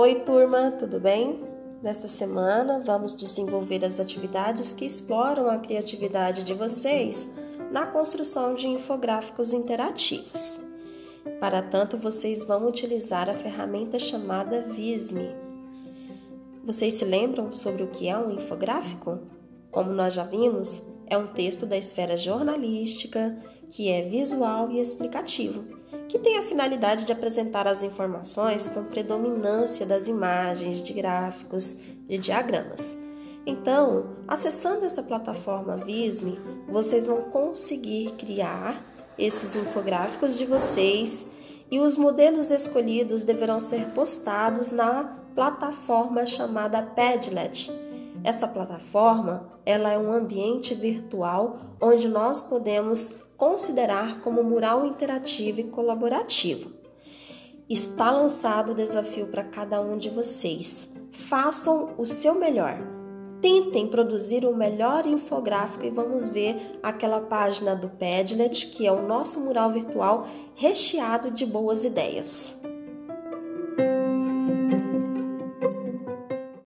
Oi, turma, tudo bem? Nesta semana vamos desenvolver as atividades que exploram a criatividade de vocês na construção de infográficos interativos. Para tanto, vocês vão utilizar a ferramenta chamada Visme. Vocês se lembram sobre o que é um infográfico? Como nós já vimos, é um texto da esfera jornalística que é visual e explicativo que tem a finalidade de apresentar as informações com predominância das imagens, de gráficos, de diagramas. Então, acessando essa plataforma Visme, vocês vão conseguir criar esses infográficos de vocês e os modelos escolhidos deverão ser postados na plataforma chamada Padlet. Essa plataforma, ela é um ambiente virtual onde nós podemos considerar como mural interativo e colaborativo. Está lançado o desafio para cada um de vocês. Façam o seu melhor. Tentem produzir o melhor infográfico e vamos ver aquela página do Padlet, que é o nosso mural virtual recheado de boas ideias.